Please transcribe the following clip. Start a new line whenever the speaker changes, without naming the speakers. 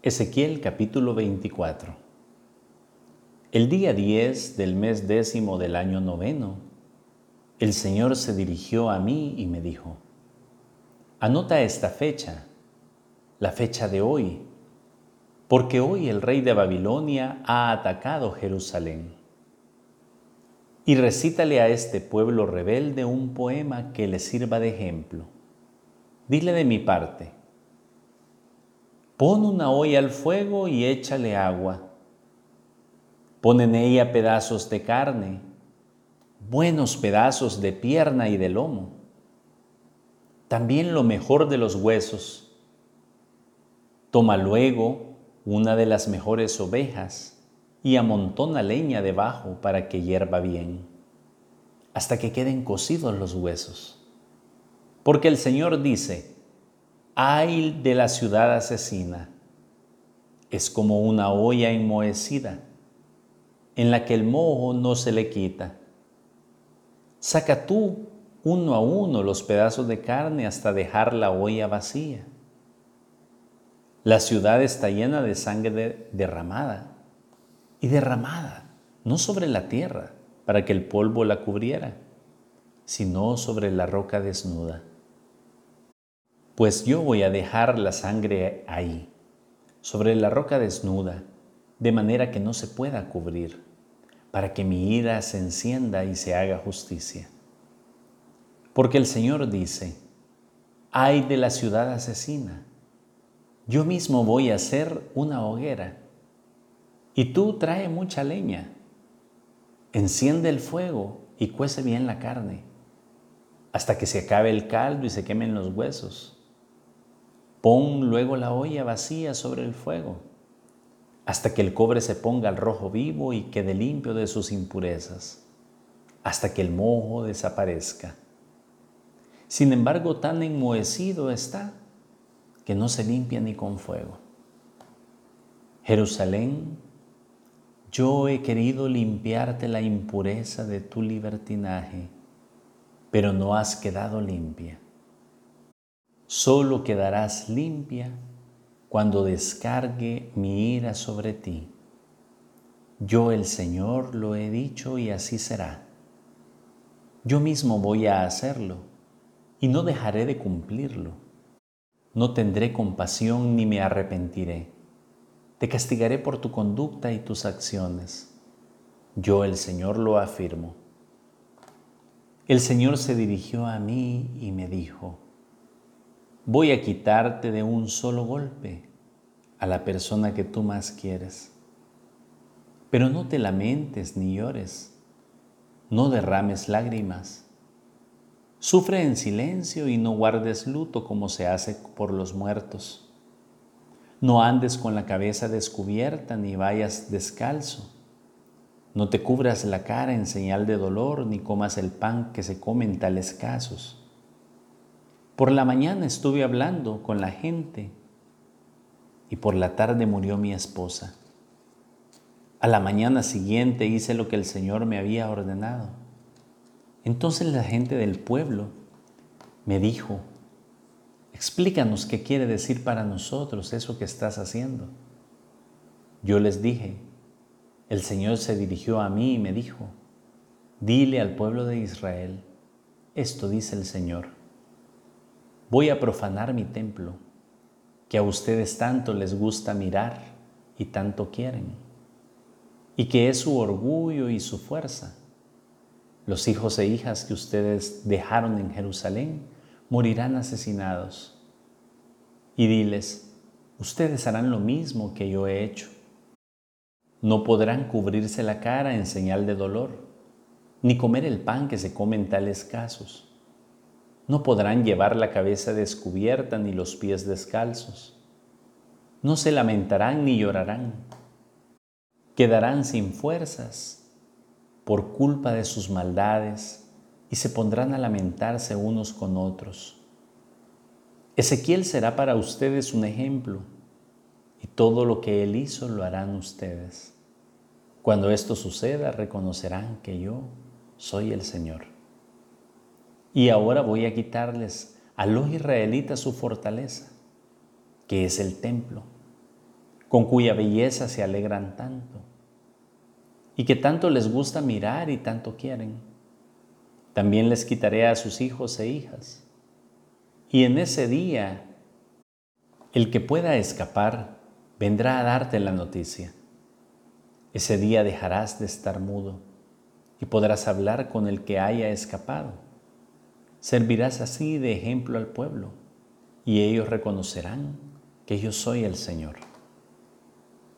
Ezequiel capítulo 24 El día 10 del mes décimo del año noveno, el Señor se dirigió a mí y me dijo, Anota esta fecha, la fecha de hoy, porque hoy el rey de Babilonia ha atacado Jerusalén. Y recítale a este pueblo rebelde un poema que le sirva de ejemplo. Dile de mi parte, Pon una olla al fuego y échale agua. Pon en ella pedazos de carne, buenos pedazos de pierna y de lomo. También lo mejor de los huesos. Toma luego una de las mejores ovejas y amontona leña debajo para que hierva bien, hasta que queden cocidos los huesos. Porque el Señor dice, ay de la ciudad asesina. Es como una olla enmohecida en la que el moho no se le quita. Saca tú uno a uno los pedazos de carne hasta dejar la olla vacía. La ciudad está llena de sangre derramada y derramada, no sobre la tierra para que el polvo la cubriera, sino sobre la roca desnuda pues yo voy a dejar la sangre ahí, sobre la roca desnuda, de manera que no se pueda cubrir, para que mi ira se encienda y se haga justicia. Porque el Señor dice, ay de la ciudad asesina, yo mismo voy a hacer una hoguera, y tú trae mucha leña, enciende el fuego y cuece bien la carne, hasta que se acabe el caldo y se quemen los huesos Pon luego la olla vacía sobre el fuego, hasta que el cobre se ponga al rojo vivo y quede limpio de sus impurezas, hasta que el mojo desaparezca. Sin embargo, tan enmohecido está que no se limpia ni con fuego. Jerusalén, yo he querido limpiarte la impureza de tu libertinaje, pero no has quedado limpia solo quedarás limpia cuando descargue mi ira sobre ti. Yo el Señor lo he dicho y así será. Yo mismo voy a hacerlo y no dejaré de cumplirlo. No tendré compasión ni me arrepentiré. Te castigaré por tu conducta y tus acciones. Yo el Señor lo afirmo. El Señor se dirigió a mí y me dijo, voy a quitarte de un solo golpe a la persona que tú más quieres. Pero no te lamentes ni llores, no derrames lágrimas. Sufre en silencio y no guardes luto como se hace por los muertos. No andes con la cabeza descubierta ni vayas descalzo. No te cubras la cara en señal de dolor ni comas el pan que se come en tales casos por la mañana estuve hablando con la gente y por la tarde murió mi esposa. A la mañana siguiente hice lo que el Señor me había ordenado. Entonces la gente del pueblo me dijo, explícanos qué quiere decir para nosotros eso que estás haciendo. Yo les dije, el Señor se dirigió a mí y me dijo, dile al pueblo de Israel, esto dice el Señor voy a profanar mi templo, que a ustedes tanto les gusta mirar y tanto quieren, y que es su orgullo y su fuerza. Los hijos e hijas que ustedes dejaron en Jerusalén morirán asesinados. Y diles, ustedes harán lo mismo que yo he hecho. No podrán cubrirse la cara en señal de dolor, ni comer el pan que se come en tales casos no podrán llevar la cabeza descubierta ni los pies descalzos. No se lamentarán ni llorarán. Quedarán sin fuerzas por culpa de sus maldades y se pondrán a lamentarse unos con otros. Ezequiel será para ustedes un ejemplo y todo lo que él hizo lo harán ustedes. Cuando esto suceda reconocerán que yo soy el Señor. Y ahora voy a quitarles a los israelitas su fortaleza, que es el templo. con cuya belleza se alegran tanto y que tanto les gusta mirar y tanto quieren. También les quitaré a sus hijos e hijas. Y en ese día, el que pueda escapar vendrá a darte la noticia. Ese día dejarás de estar mudo y podrás hablar con el que haya escapado. Servirás así de ejemplo al pueblo y ellos reconocerán que yo soy el Señor.